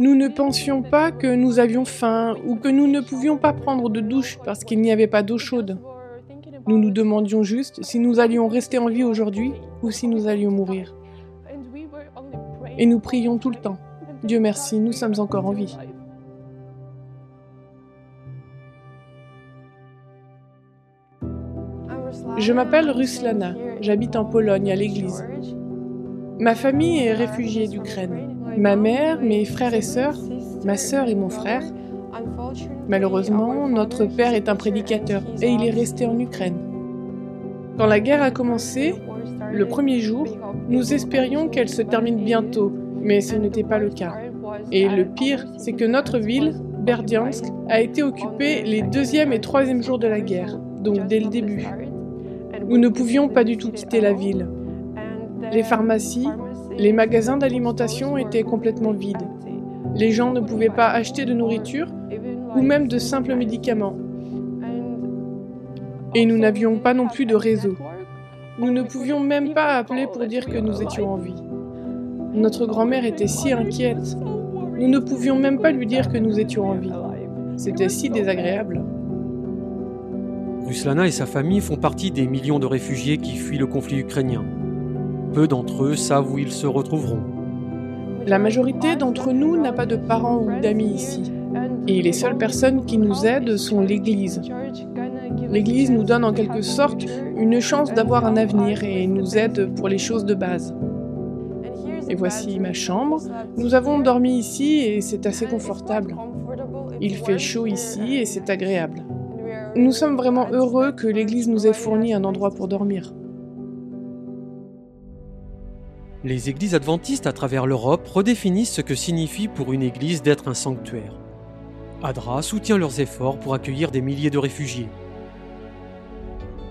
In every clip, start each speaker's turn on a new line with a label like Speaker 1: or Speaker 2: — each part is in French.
Speaker 1: Nous ne pensions pas que nous avions faim ou que nous ne pouvions pas prendre de douche parce qu'il n'y avait pas d'eau chaude. Nous nous demandions juste si nous allions rester en vie aujourd'hui ou si nous allions mourir. Et nous prions tout le temps. Dieu merci, nous sommes encore en vie. Je m'appelle Ruslana, j'habite en Pologne à l'église. Ma famille est réfugiée d'Ukraine. Ma mère, mes frères et sœurs, ma sœur et mon frère. Malheureusement, notre père est un prédicateur et il est resté en Ukraine. Quand la guerre a commencé, le premier jour, nous espérions qu'elle se termine bientôt, mais ce n'était pas le cas. Et le pire, c'est que notre ville, Berdiansk, a été occupée les deuxième et troisième jours de la guerre, donc dès le début. Nous ne pouvions pas du tout quitter la ville. Les pharmacies, les magasins d'alimentation étaient complètement vides. Les gens ne pouvaient pas acheter de nourriture ou même de simples médicaments. Et nous n'avions pas non plus de réseau. Nous ne pouvions même pas appeler pour dire que nous étions en vie. Notre grand-mère était si inquiète. Nous ne pouvions même pas lui dire que nous étions en vie. C'était si désagréable.
Speaker 2: Ruslana et sa famille font partie des millions de réfugiés qui fuient le conflit ukrainien. Peu d'entre eux savent où ils se retrouveront.
Speaker 1: La majorité d'entre nous n'a pas de parents ou d'amis ici. Et les seules personnes qui nous aident sont l'Église. L'Église nous donne en quelque sorte une chance d'avoir un avenir et nous aide pour les choses de base. Et voici ma chambre. Nous avons dormi ici et c'est assez confortable. Il fait chaud ici et c'est agréable. Nous sommes vraiment heureux que l'Église nous ait fourni un endroit pour dormir.
Speaker 2: Les églises adventistes à travers l'Europe redéfinissent ce que signifie pour une église d'être un sanctuaire. ADRA soutient leurs efforts pour accueillir des milliers de réfugiés.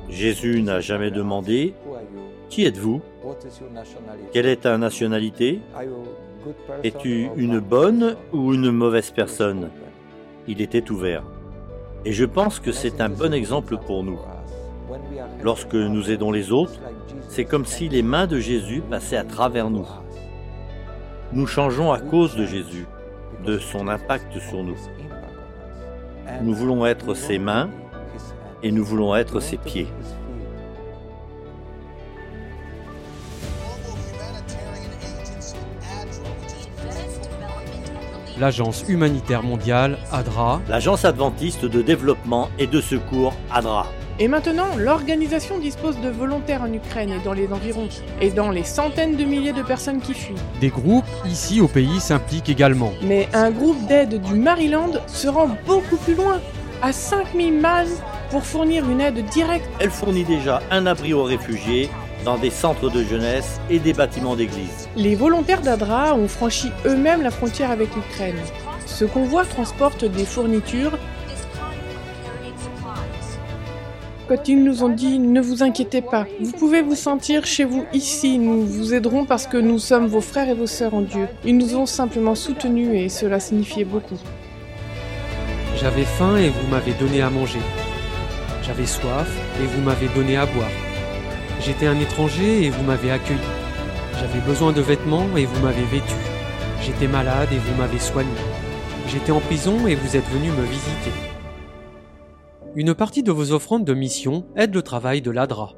Speaker 3: Jésus n'a jamais demandé Qui êtes-vous? Quelle est ta nationalité? Es-tu une bonne ou une mauvaise personne Il était ouvert. Et je pense que c'est un bon exemple pour nous. Lorsque nous aidons les autres, c'est comme si les mains de Jésus passaient à travers nous. Nous changeons à cause de Jésus, de son impact sur nous. Nous voulons être ses mains et nous voulons être ses pieds.
Speaker 2: L'Agence humanitaire mondiale, ADRA,
Speaker 3: L'Agence adventiste de développement et de secours ADRA.
Speaker 1: Et maintenant, l'organisation dispose de volontaires en Ukraine et dans les environs, et dans les centaines de milliers de personnes qui fuient.
Speaker 2: des groupes ici au pays s'impliquent également.
Speaker 1: Mais un groupe d'aide du Maryland se rend beaucoup plus loin, à 5000 miles, pour fournir une aide directe.
Speaker 3: Elle fournit déjà un abri aux réfugiés dans des centres de jeunesse et des bâtiments d'église.
Speaker 1: Les volontaires d'ADRA ont franchi eux-mêmes la frontière avec l'Ukraine. Ce convoi transporte des fournitures. Quand ils nous ont dit ne vous inquiétez pas, vous pouvez vous sentir chez vous ici, nous vous aiderons parce que nous sommes vos frères et vos sœurs en Dieu. Ils nous ont simplement soutenus et cela signifiait beaucoup.
Speaker 2: J'avais faim et vous m'avez donné à manger. J'avais soif et vous m'avez donné à boire. J'étais un étranger et vous m'avez accueilli. J'avais besoin de vêtements et vous m'avez vêtu. J'étais malade et vous m'avez soigné. J'étais en prison et vous êtes venu me visiter. Une partie de vos offrandes de mission aide le travail de l'ADRA.